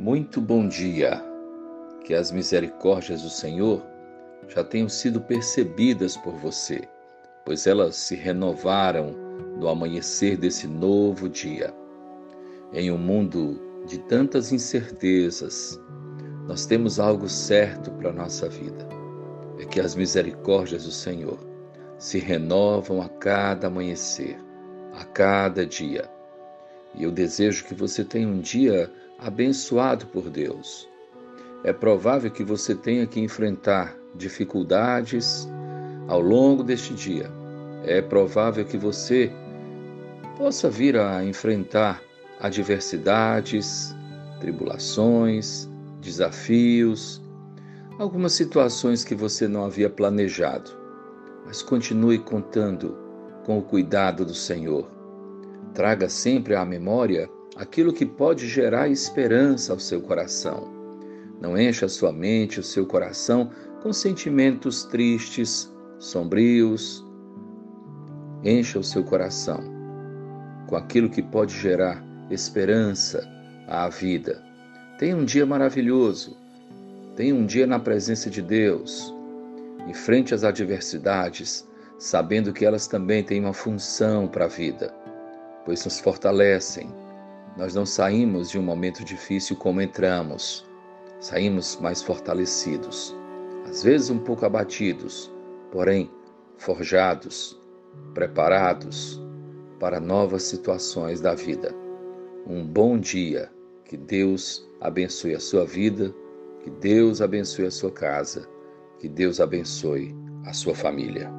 Muito bom dia. Que as misericórdias do Senhor já tenham sido percebidas por você, pois elas se renovaram no amanhecer desse novo dia. Em um mundo de tantas incertezas, nós temos algo certo para a nossa vida. É que as misericórdias do Senhor se renovam a cada amanhecer, a cada dia. E eu desejo que você tenha um dia abençoado por Deus. É provável que você tenha que enfrentar dificuldades ao longo deste dia. É provável que você possa vir a enfrentar adversidades, tribulações, desafios, algumas situações que você não havia planejado. Mas continue contando com o cuidado do Senhor. Traga sempre à memória aquilo que pode gerar esperança ao seu coração. Não encha sua mente, o seu coração com sentimentos tristes, sombrios. Encha o seu coração com aquilo que pode gerar esperança à vida. Tenha um dia maravilhoso. Tenha um dia na presença de Deus. Enfrente as adversidades, sabendo que elas também têm uma função para a vida, pois nos fortalecem, nós não saímos de um momento difícil como entramos. Saímos mais fortalecidos, às vezes um pouco abatidos, porém forjados, preparados para novas situações da vida. Um bom dia, que Deus abençoe a sua vida, que Deus abençoe a sua casa, que Deus abençoe a sua família.